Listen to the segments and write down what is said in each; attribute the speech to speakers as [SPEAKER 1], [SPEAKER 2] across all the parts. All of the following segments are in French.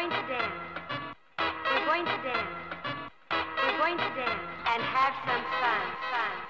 [SPEAKER 1] going to dance. We're going to dance. We're going to dance and have some fun. Fun.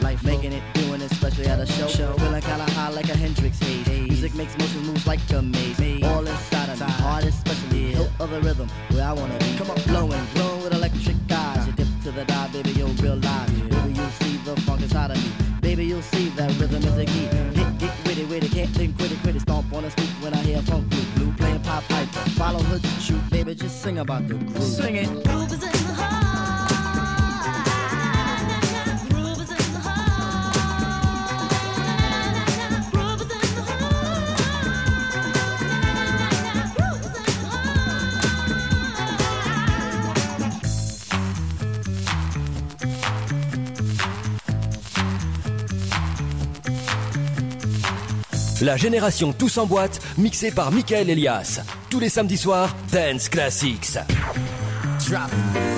[SPEAKER 2] Making it, doing it, especially at a show.
[SPEAKER 3] show.
[SPEAKER 2] Feeling kinda high like a Hendrix haze. Music makes motion moves like a maze. All inside of me, heart especially. No other rhythm where I wanna be.
[SPEAKER 3] Come on,
[SPEAKER 2] blowing, glowing with electric eyes. You dip to the dive, baby, you'll realize. Baby, you'll see the funk inside of me. Baby, you'll see that rhythm is a key. Get, get with it, with it, can't think, quit it, quit it. Stomp on the scoop when I hear funk group. Blue playing pop pipe. Follow hood, shoot, baby, just sing about the groove.
[SPEAKER 3] Sing it.
[SPEAKER 4] La génération Tous en boîte, mixée par Michael Elias.
[SPEAKER 5] Tous les samedis soirs, Dance Classics.
[SPEAKER 6] Drop.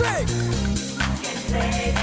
[SPEAKER 7] sake.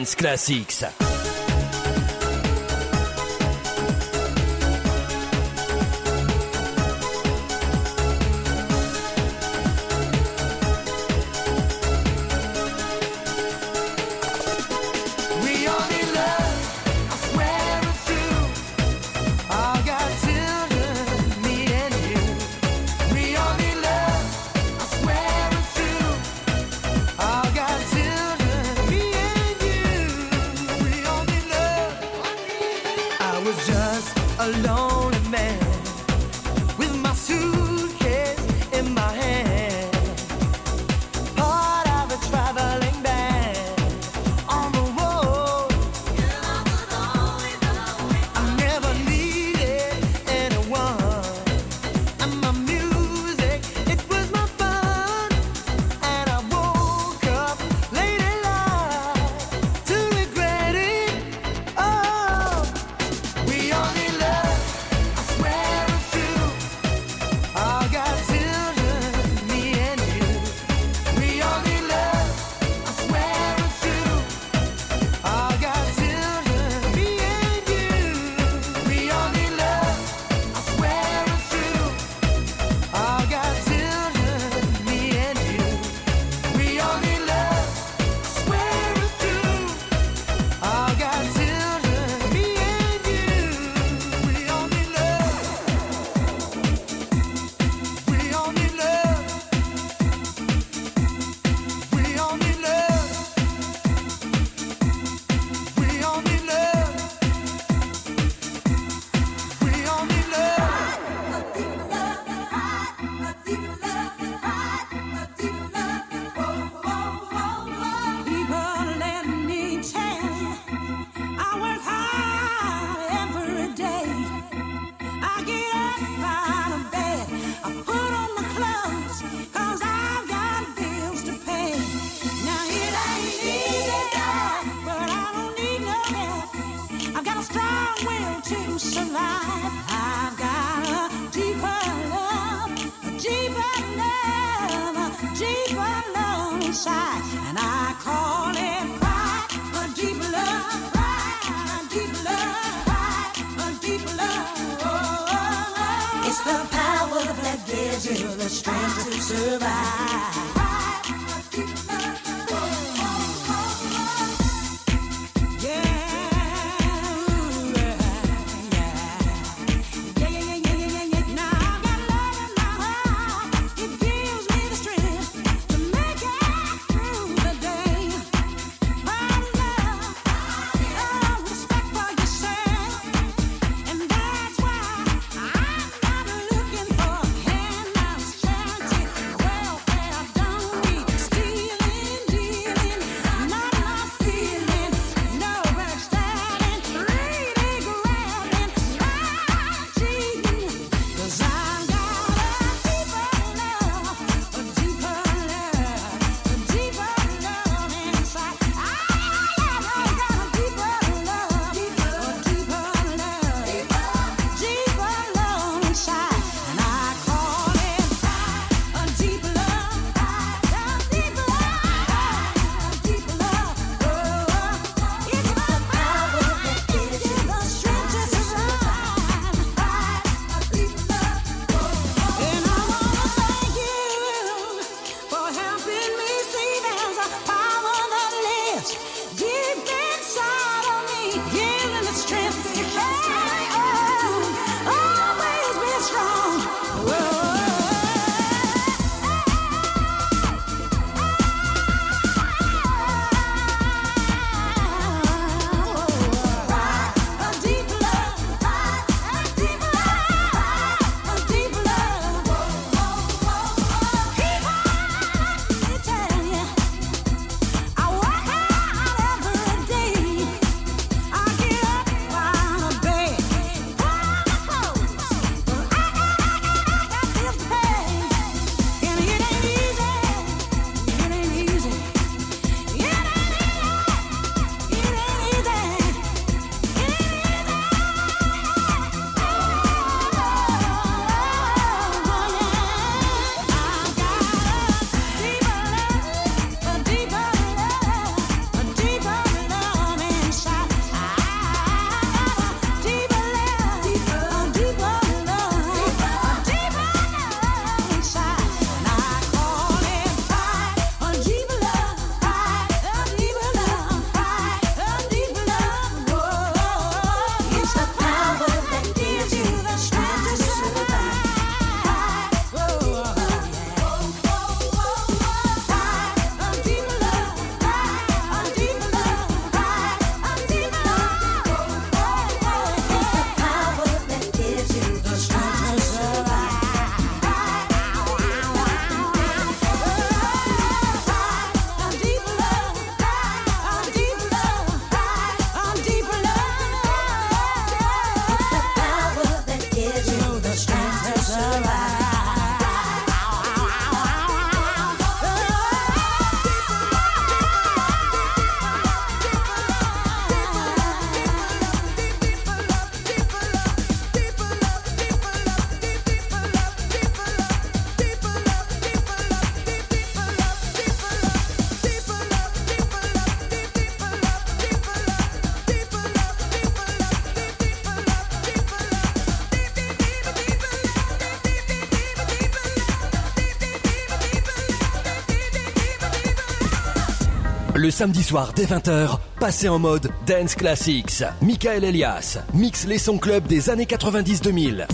[SPEAKER 8] Dance Classics.
[SPEAKER 9] Survive.
[SPEAKER 10] Samedi soir dès 20h, passez en mode Dance Classics. Michael Elias mixe les sons club des années 90-2000.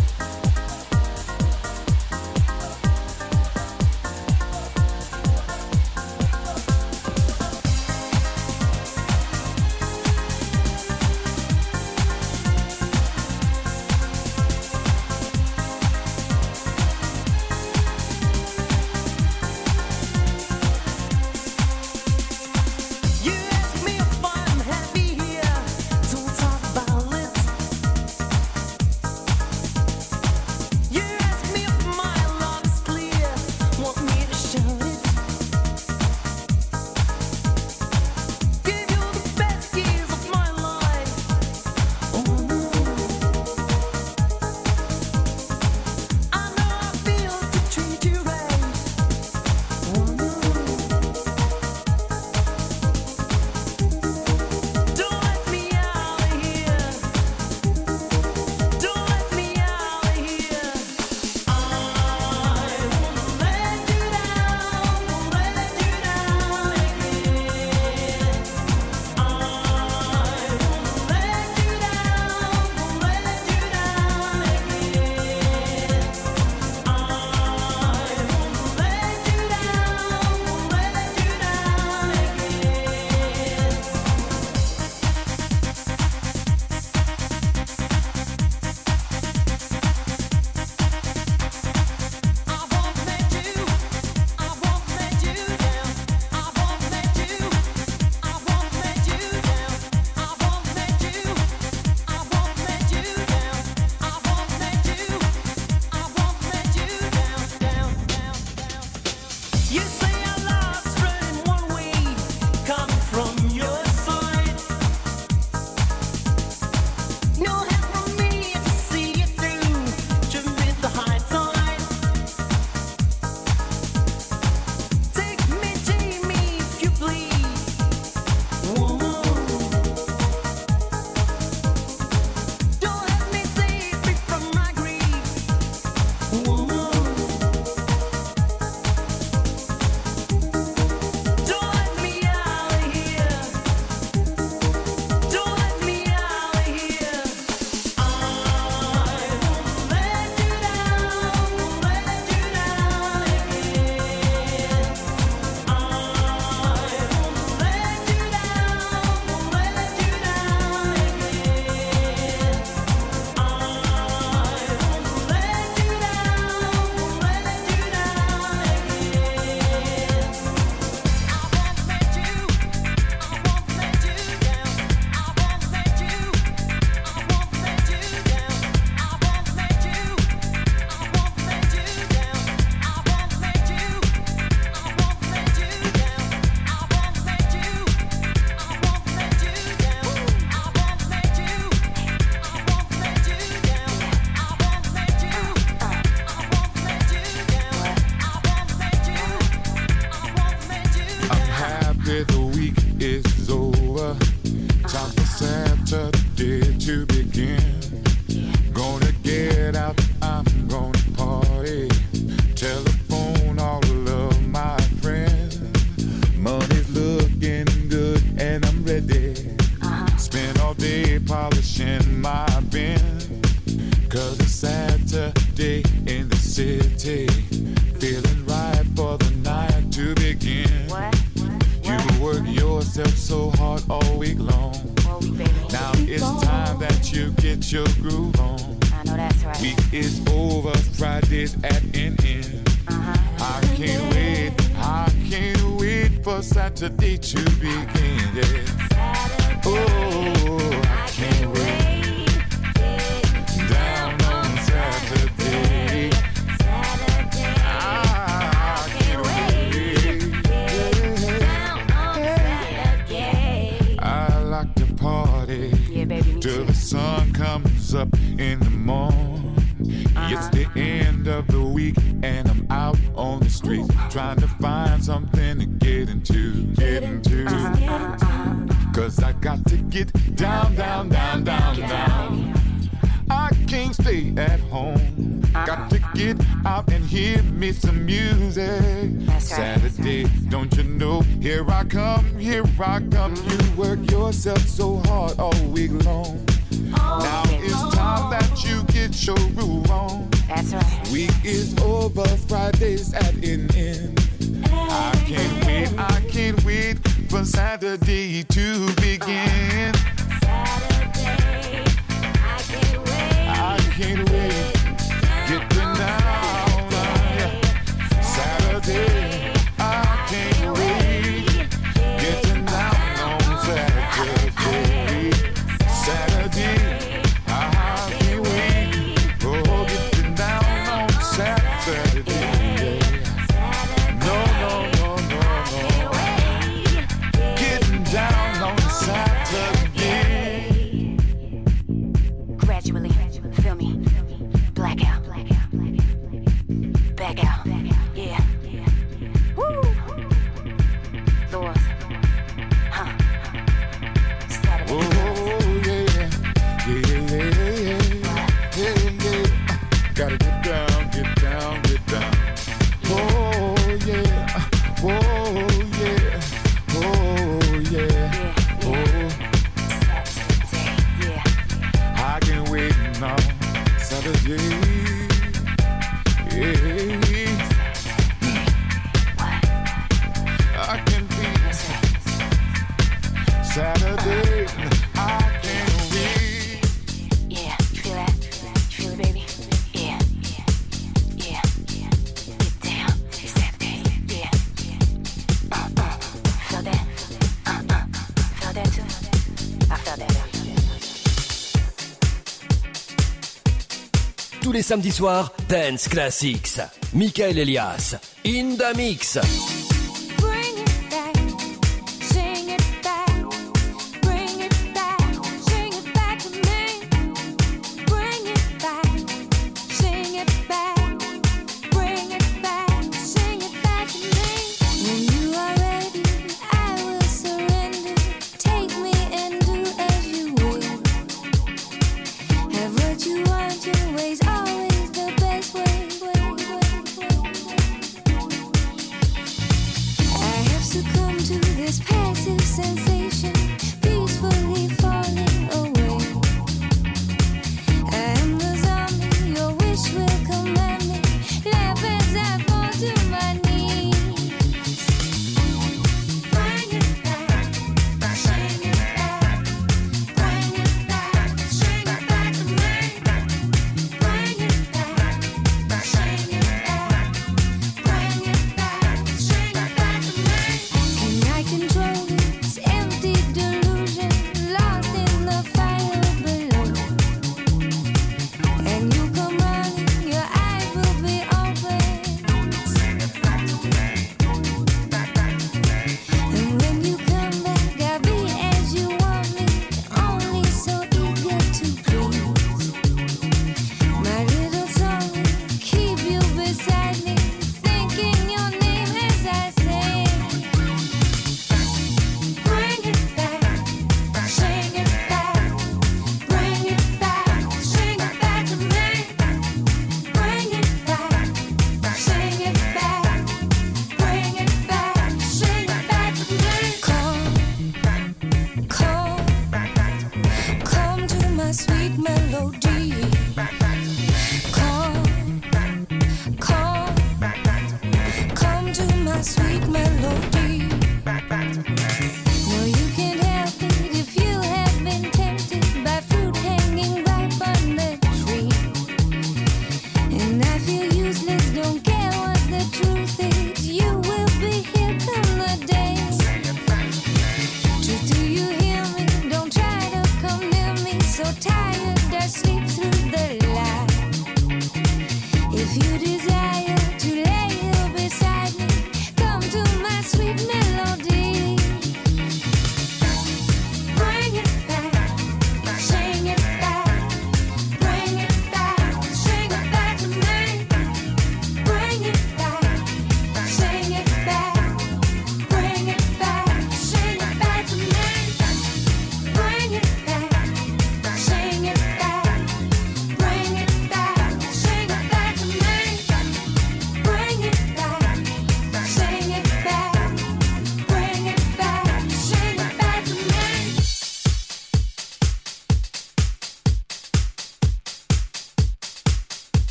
[SPEAKER 11] Samedis soirs, Dance Classics. Michael Elias, in the mix.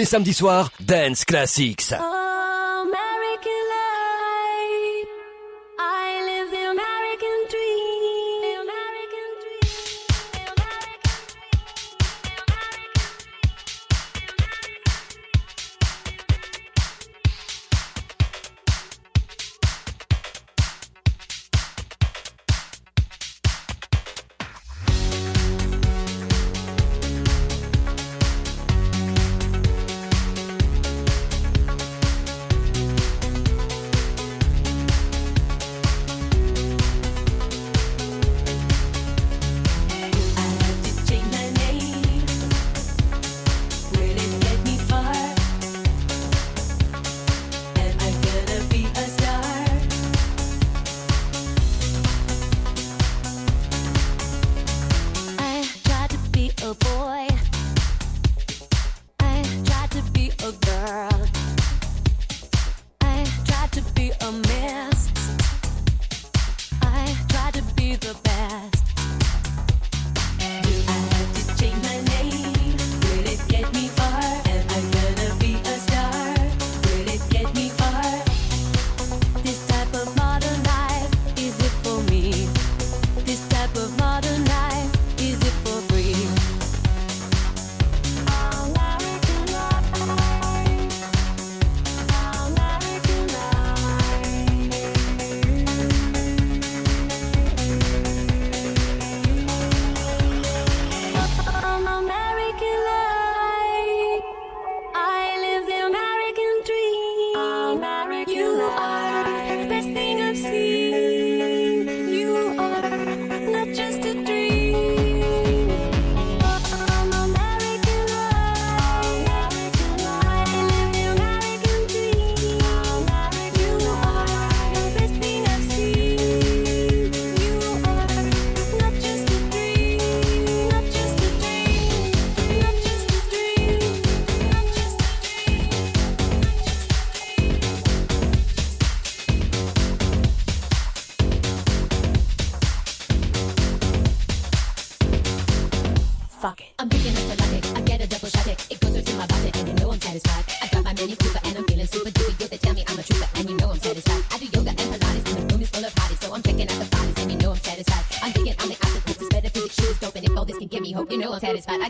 [SPEAKER 12] les samedis soirs, Dance Classics.
[SPEAKER 11] Ah.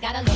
[SPEAKER 11] I gotta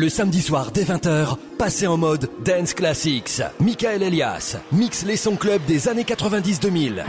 [SPEAKER 12] Le samedi soir dès 20h, passez en mode Dance Classics. Michael Elias mixe les sons club des années 90-2000.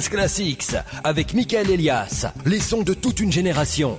[SPEAKER 5] Classics avec Michael Elias, les sons de toute une génération.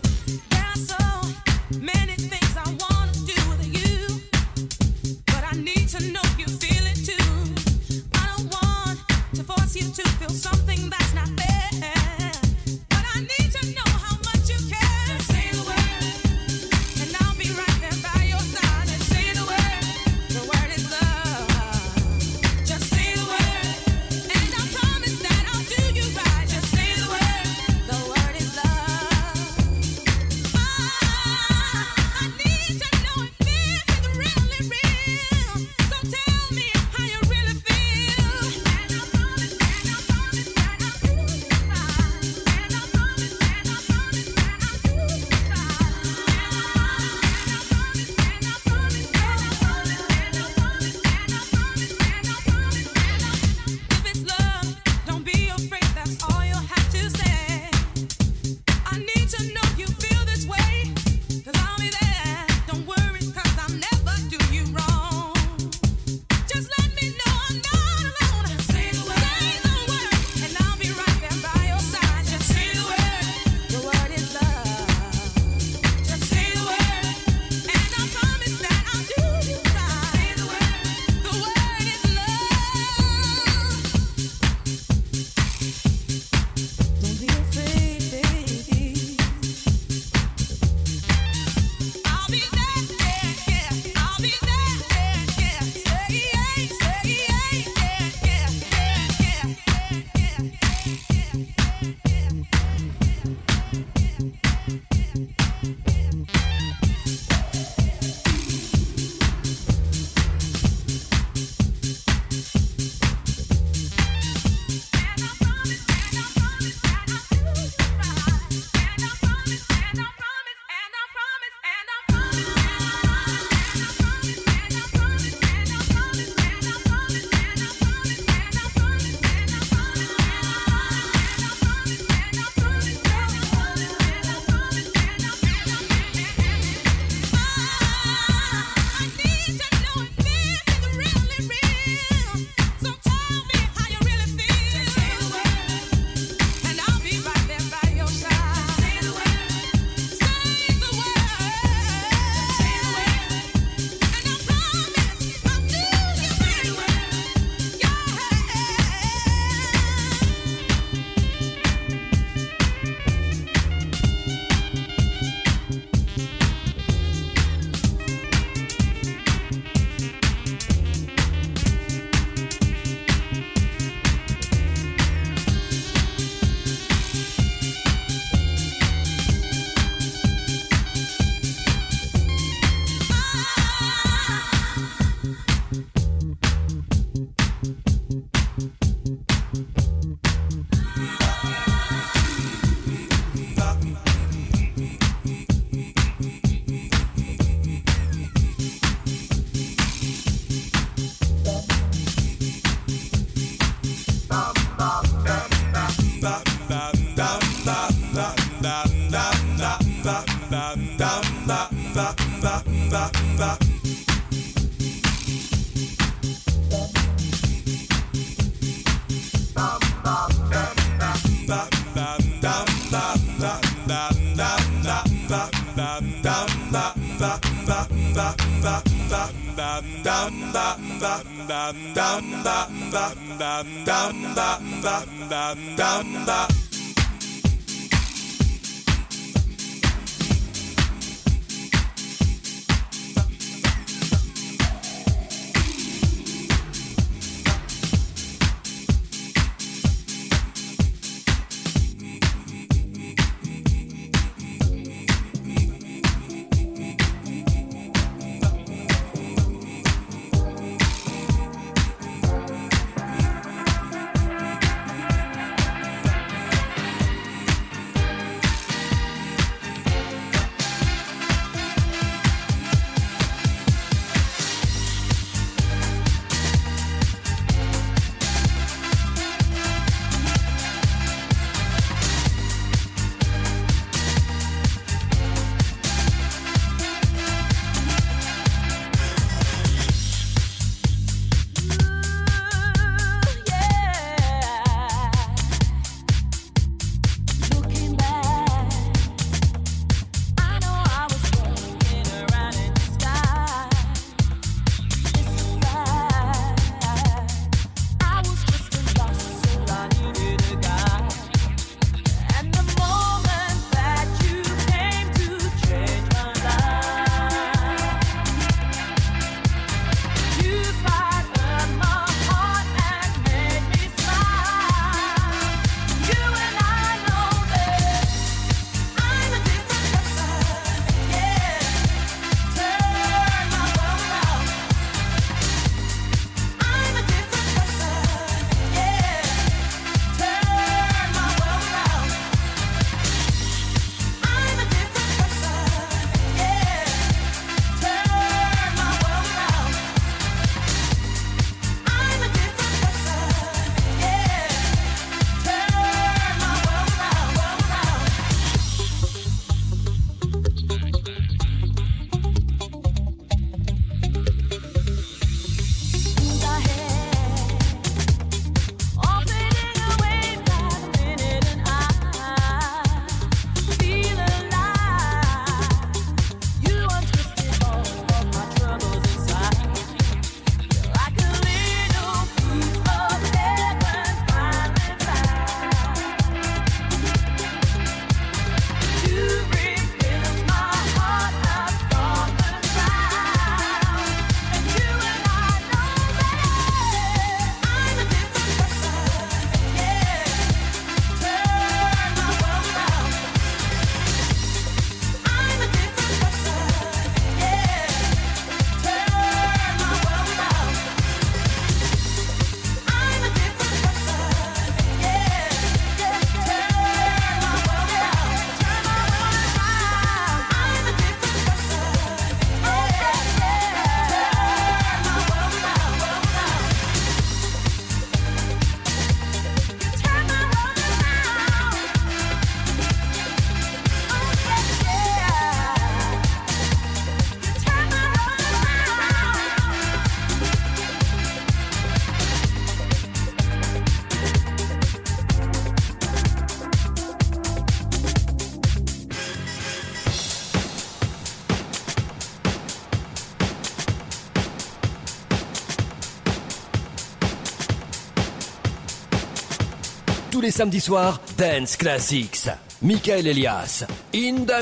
[SPEAKER 5] les samedis soirs, Dance Classics. Michael Elias, In the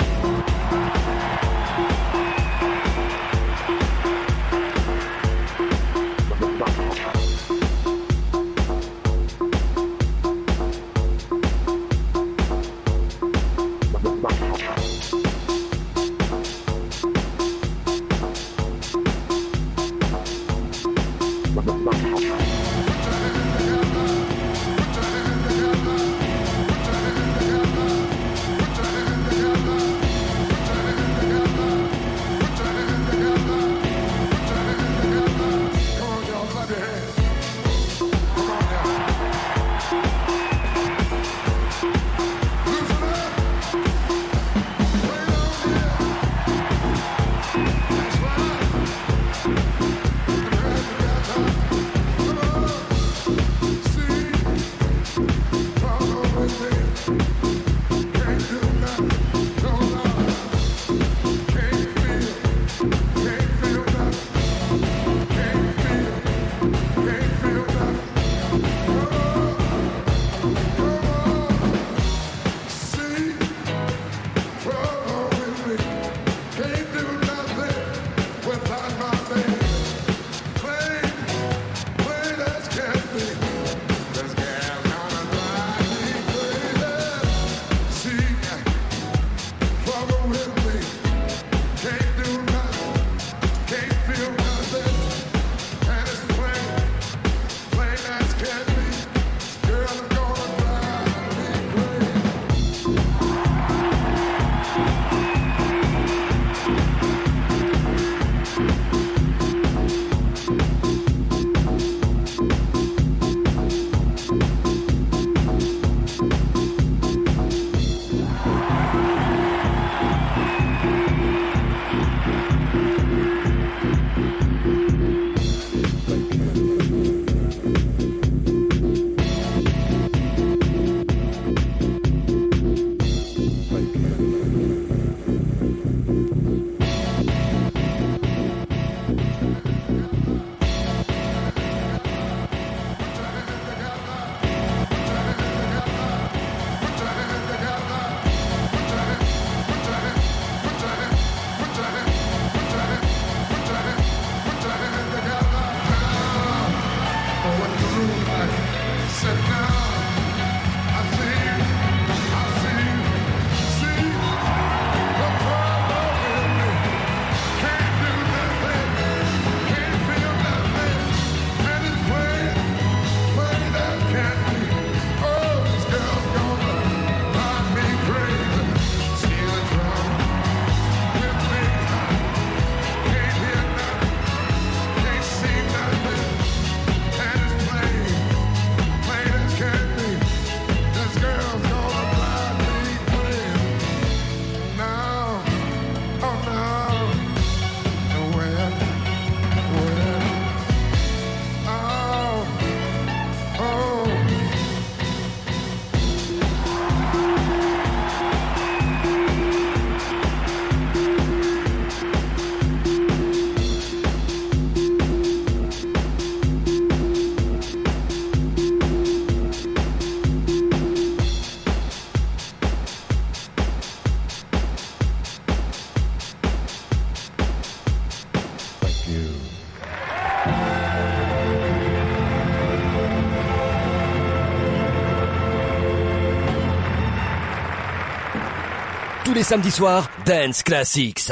[SPEAKER 13] les samedis soirs, Dance Classics.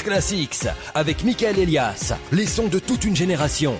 [SPEAKER 4] Classics avec Michael Elias, les sons de toute une génération.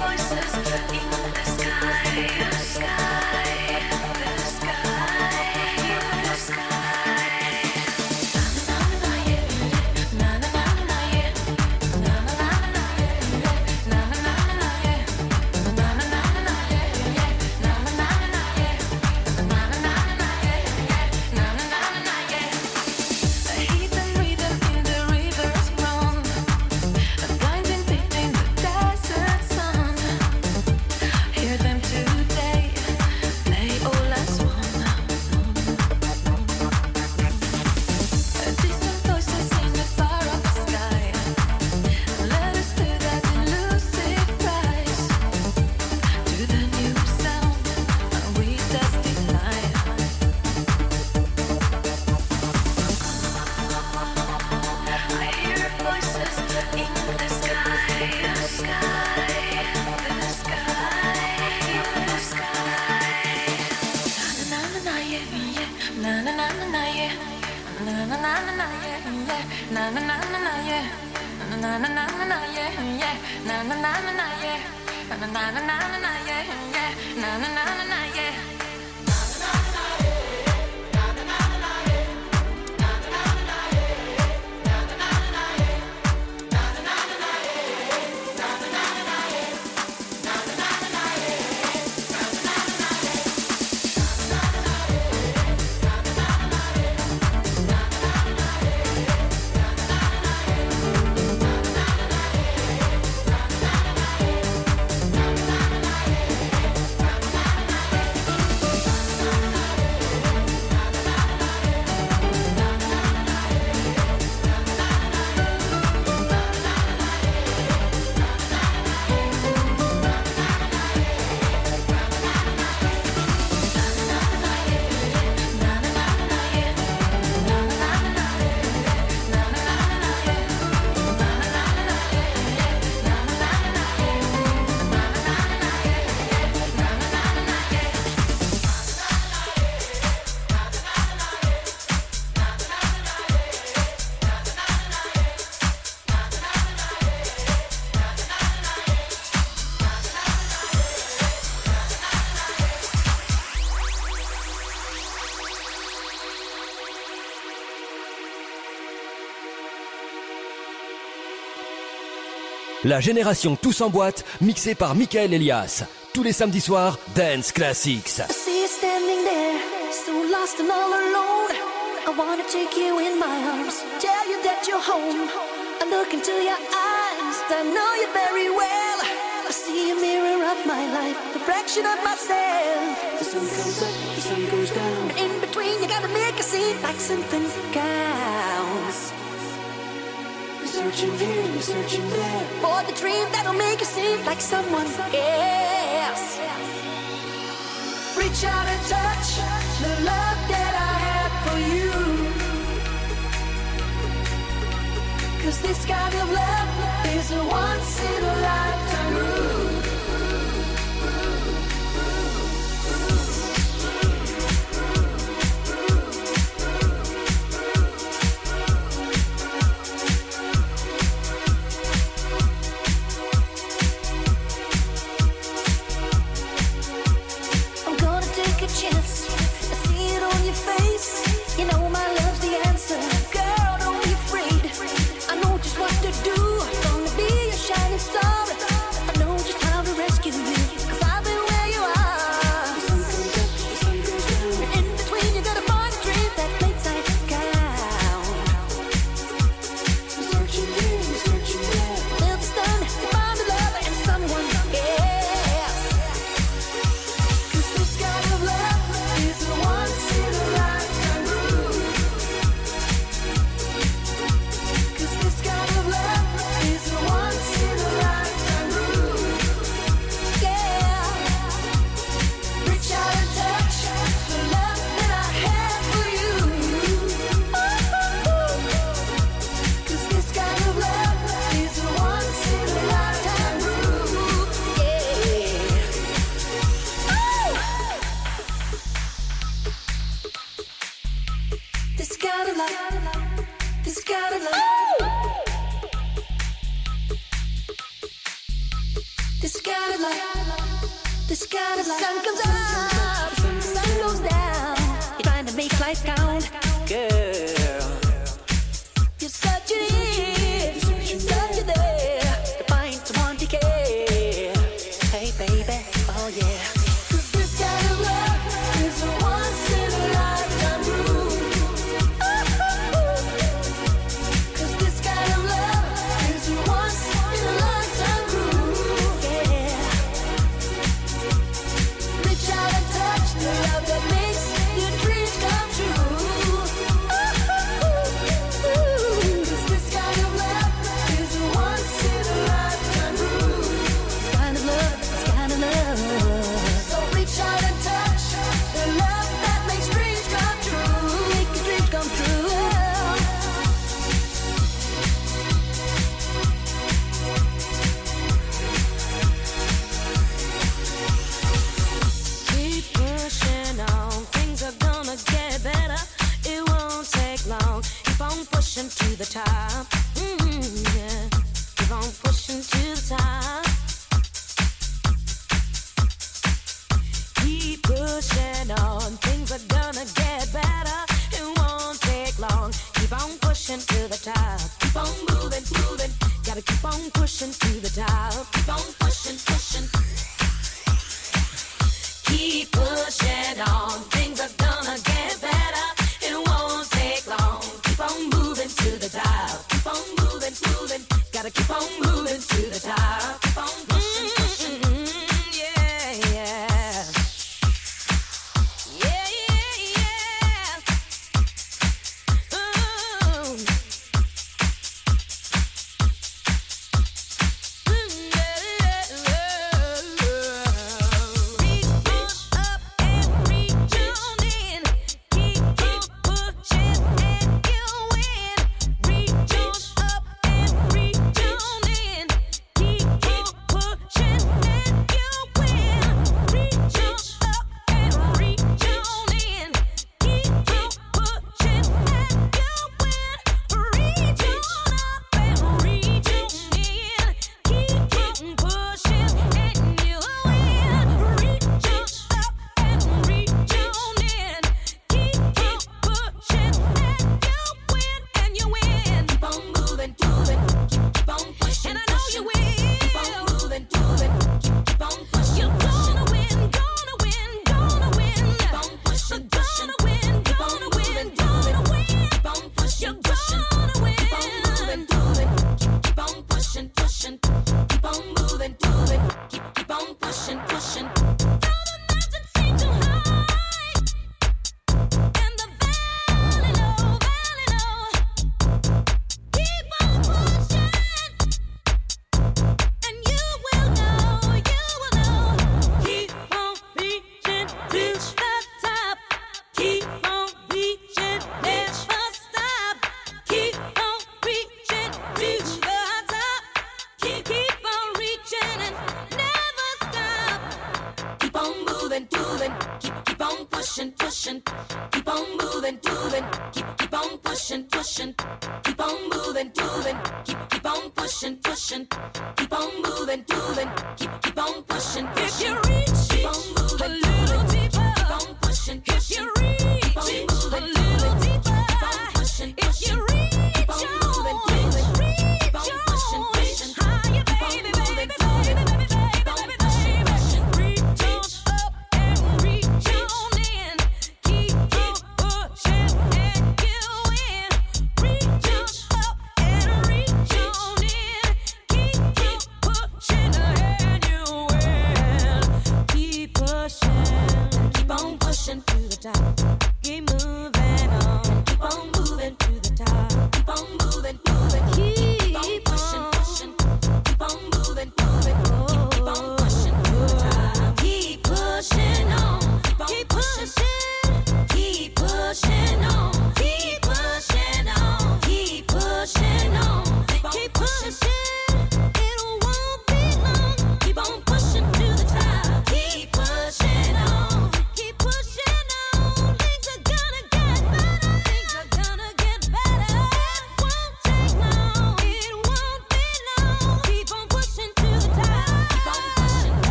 [SPEAKER 11] voices in the sky.
[SPEAKER 4] la génération tous en boîte, mixée par Michael Elias. Tous les samedis soirs, Dance Classics.
[SPEAKER 11] I see you standing there, so lost and all alone. I wanna take you in my arms, tell you that you're home. I look into your eyes, I know you very well. I see a mirror of my life, a fraction of myself. The sun comes up, the sun goes down. In between, you gotta make a scene like something counts. searching here, you're searching there for the dream that'll make you seem like someone else. Reach out and touch the love that I have for you. Cause this kind of love is a once in a lifetime
[SPEAKER 14] move.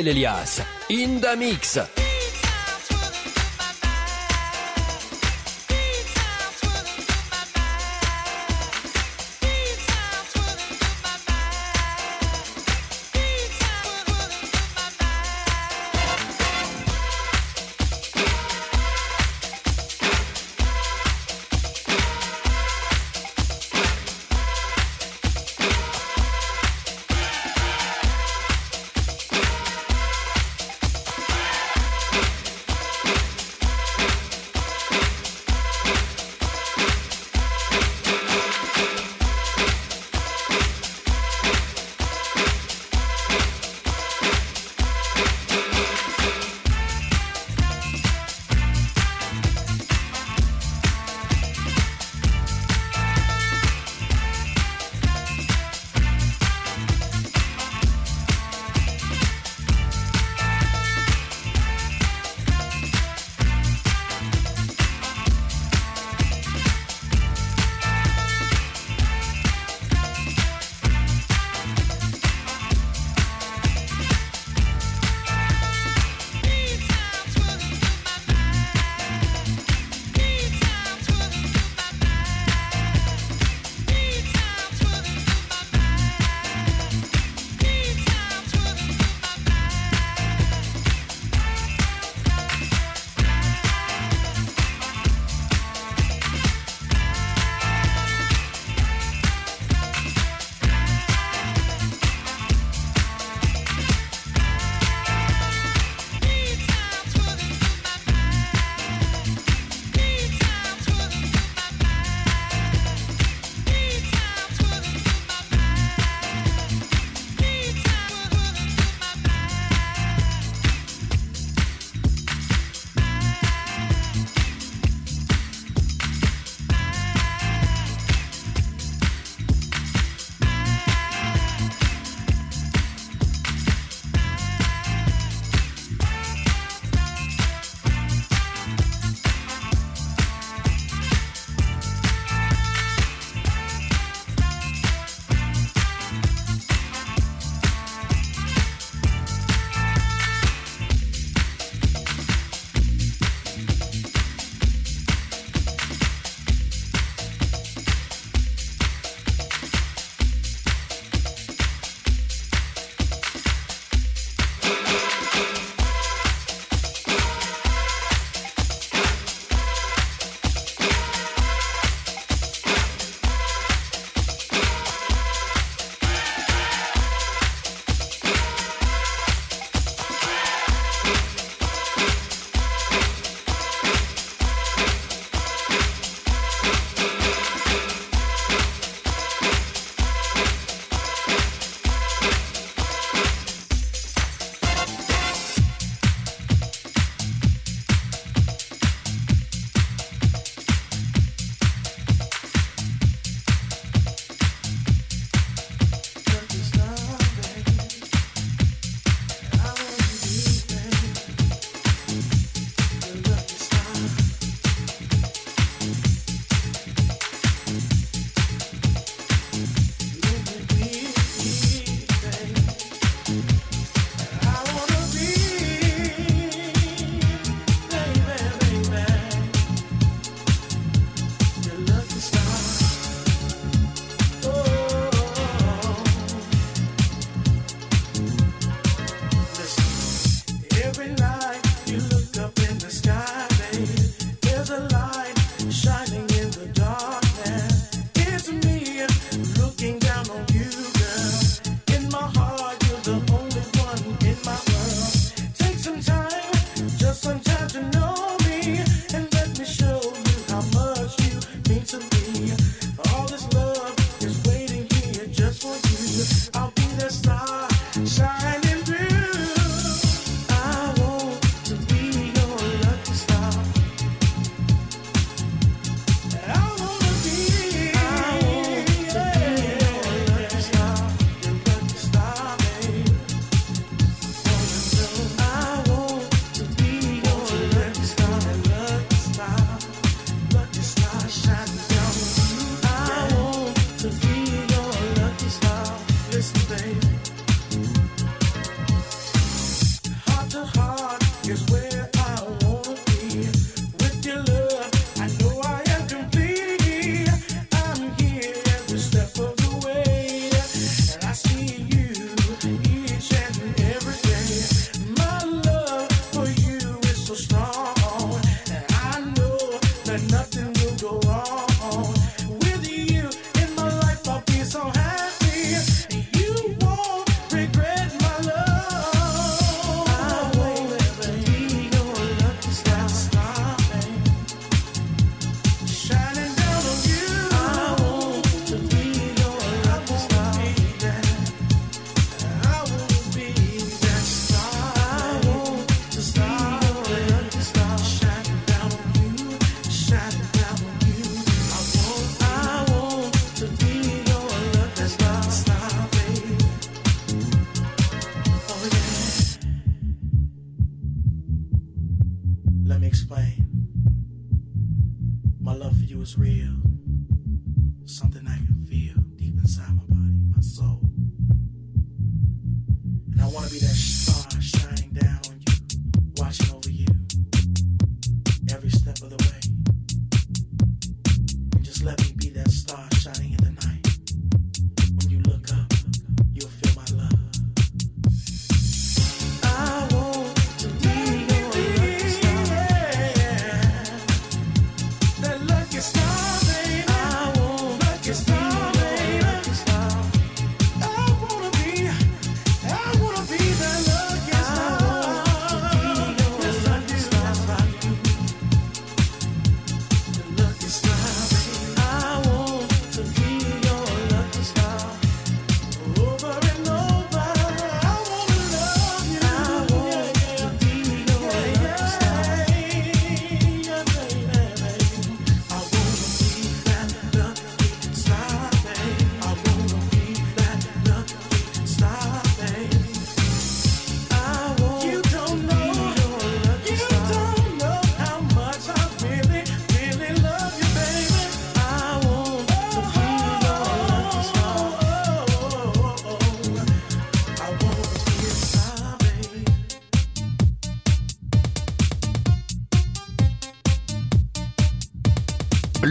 [SPEAKER 5] Michael Elias, in the mix.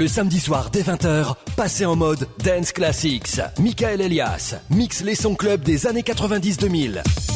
[SPEAKER 5] samedi soir dès 20h, passez en mode Dance Classics. Michael Elias mixe les sons club des années 90-2000.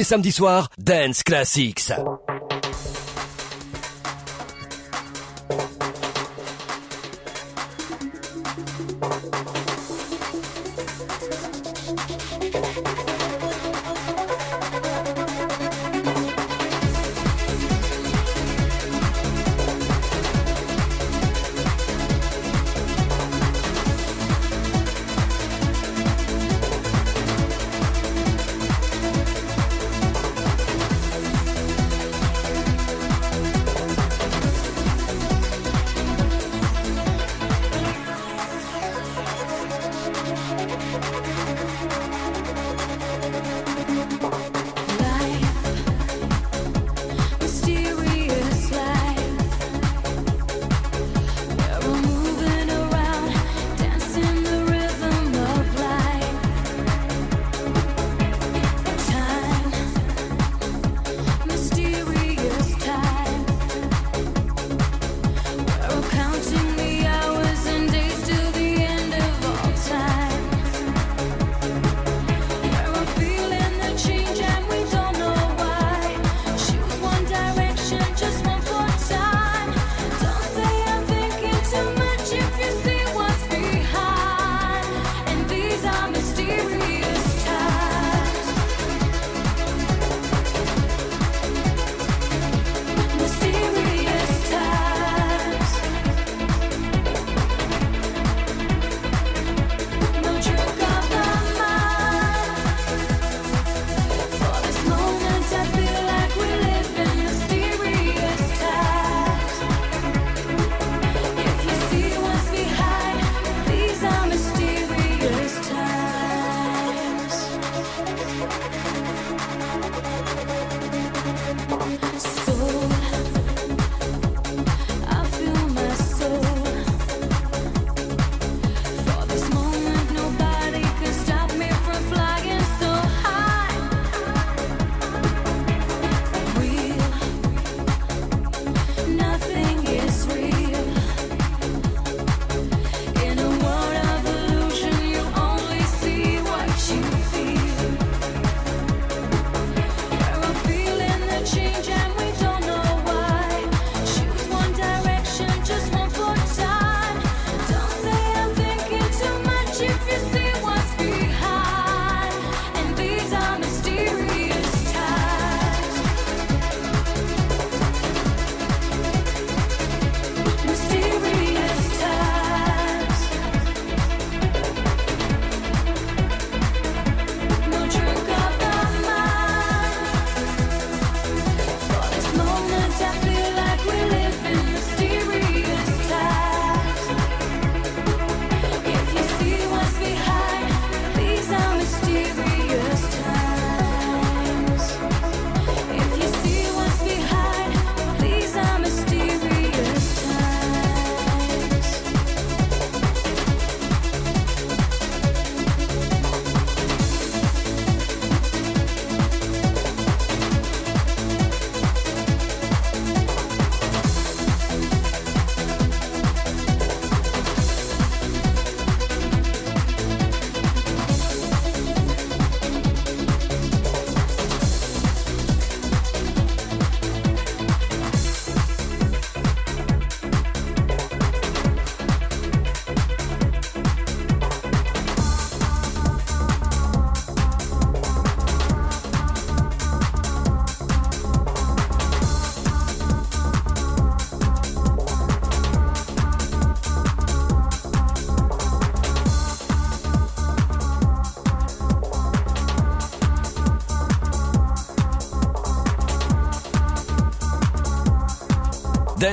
[SPEAKER 11] les samedis soirs, Dance Classics.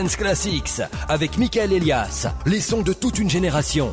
[SPEAKER 11] Classics avec Michael Elias, les sons de toute une génération.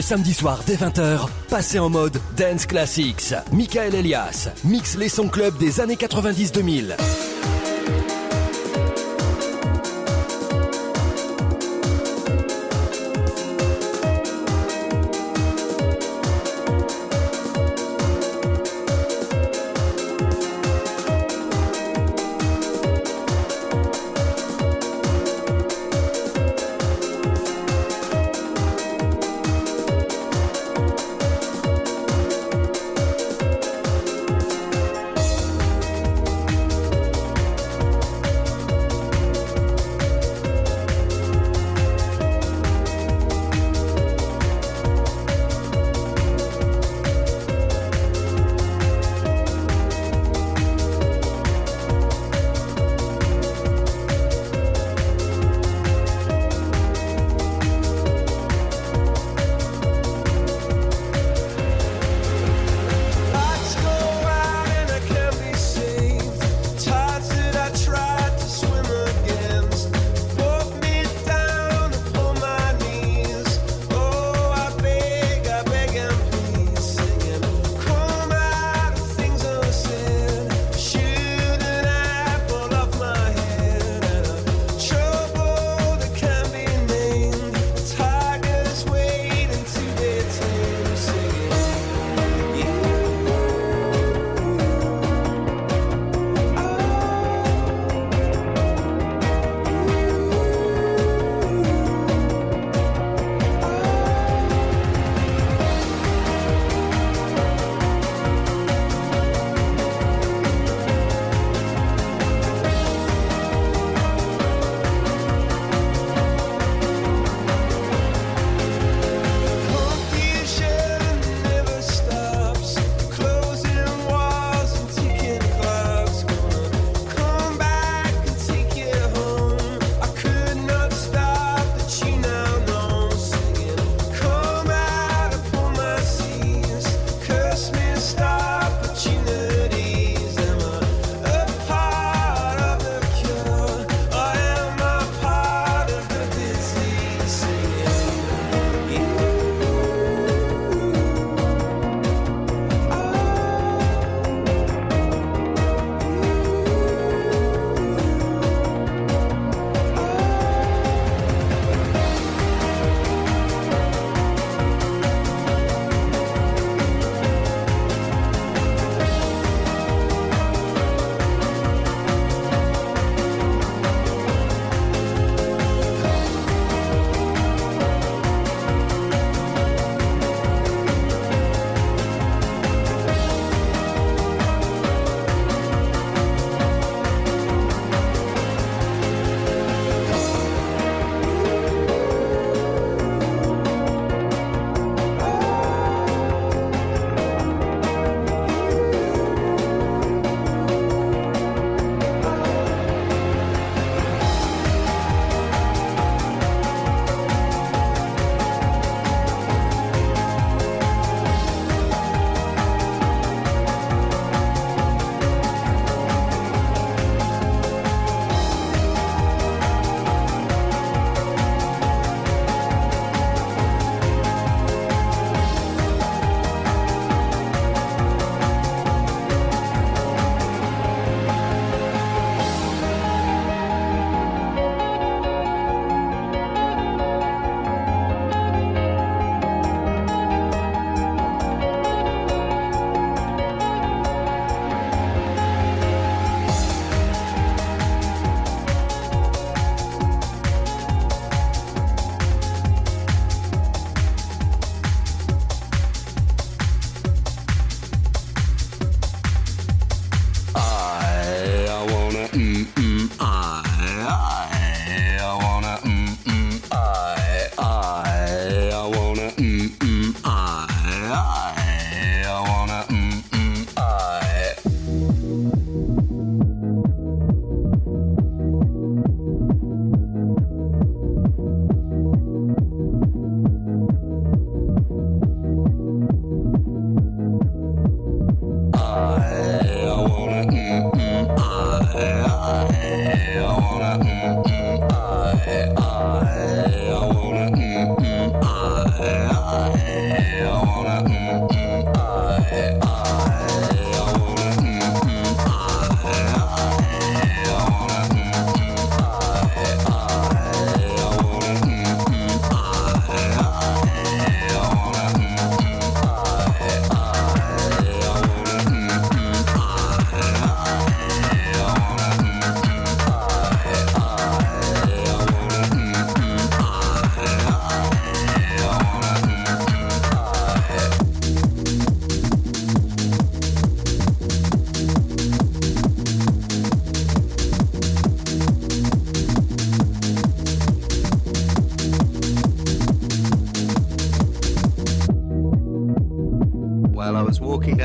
[SPEAKER 15] Le samedi soir dès 20h, passez en mode Dance Classics. Michael Elias mixe les sons club des années 90-2000.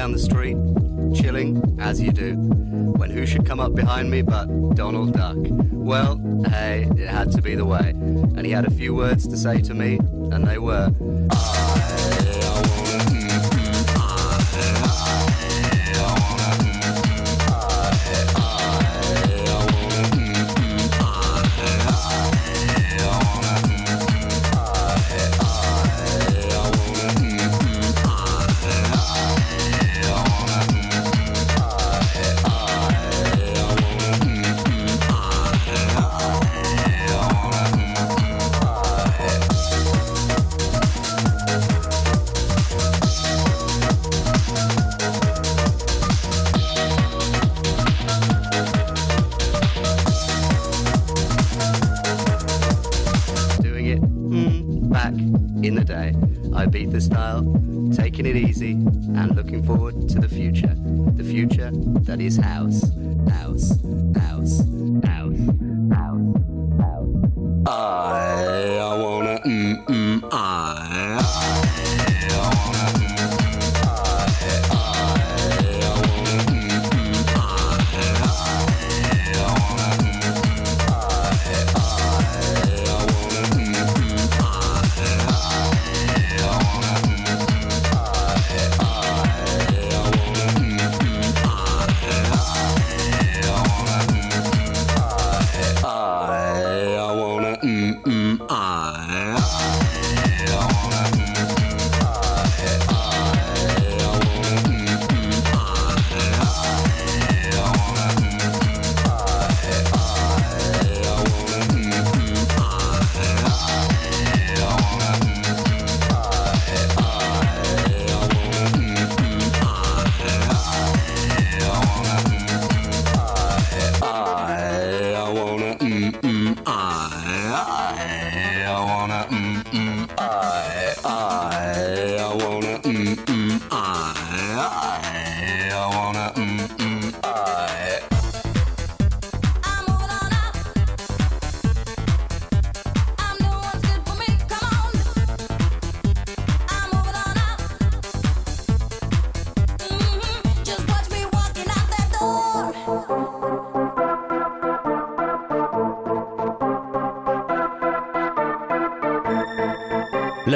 [SPEAKER 16] Down the
[SPEAKER 17] street, chilling, as you do, when who should come up behind me but Donald Duck? Well, hey, it had to be the way. And he had a few words to say to me, and they were.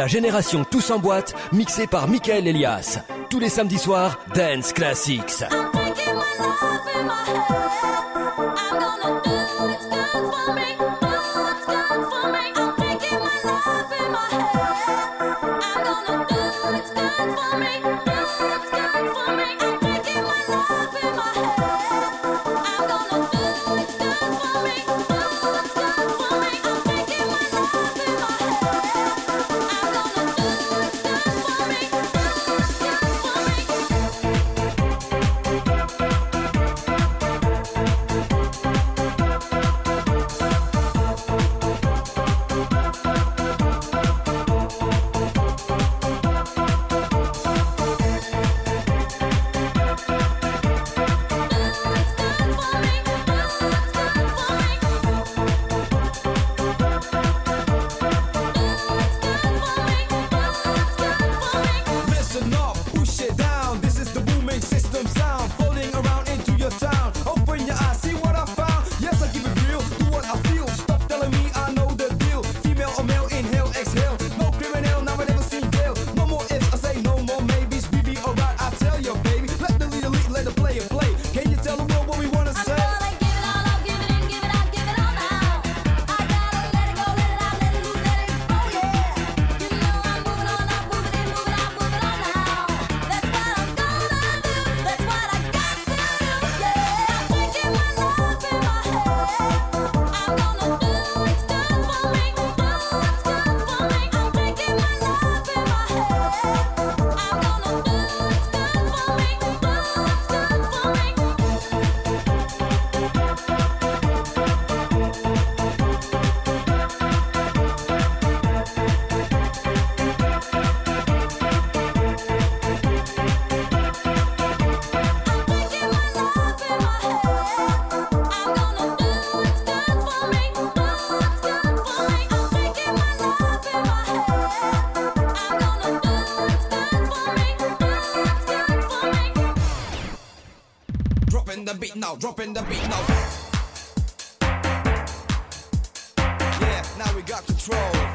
[SPEAKER 5] Génération Tous en boîte, mixée par Michael Elias. Tous les samedis soirs, Dance Classics.
[SPEAKER 18] now, dropping the beat now. Yeah, now we got control.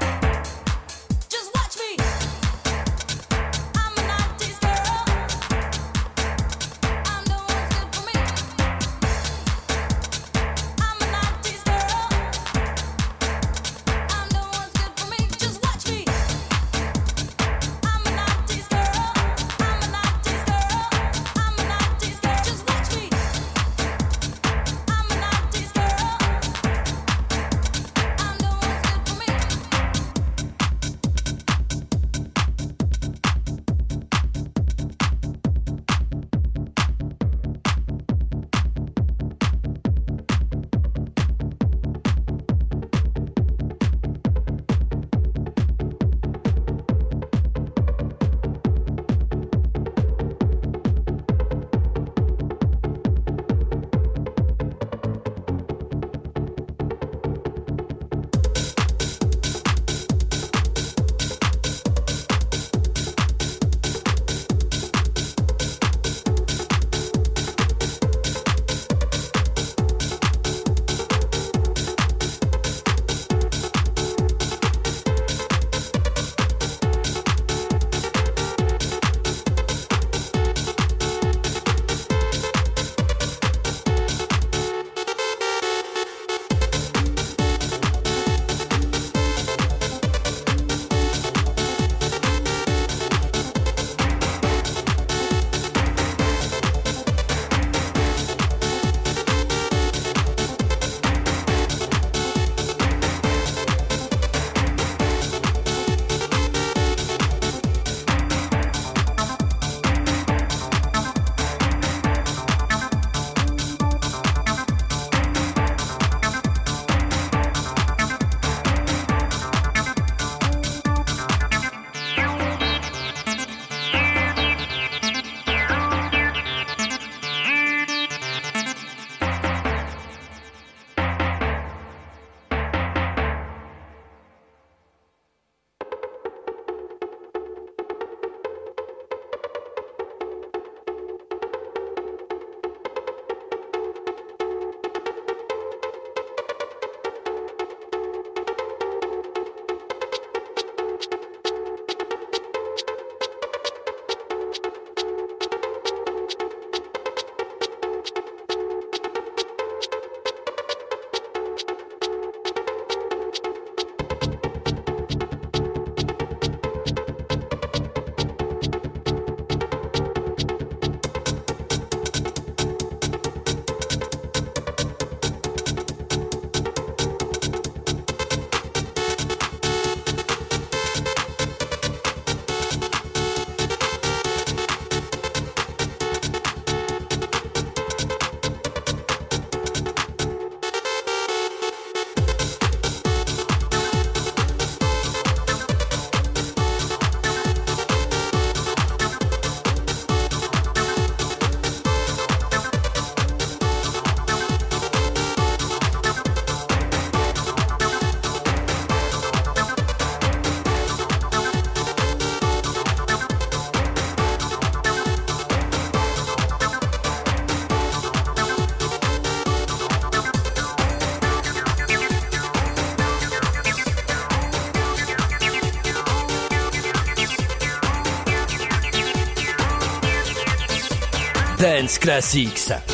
[SPEAKER 19] Dance Classics.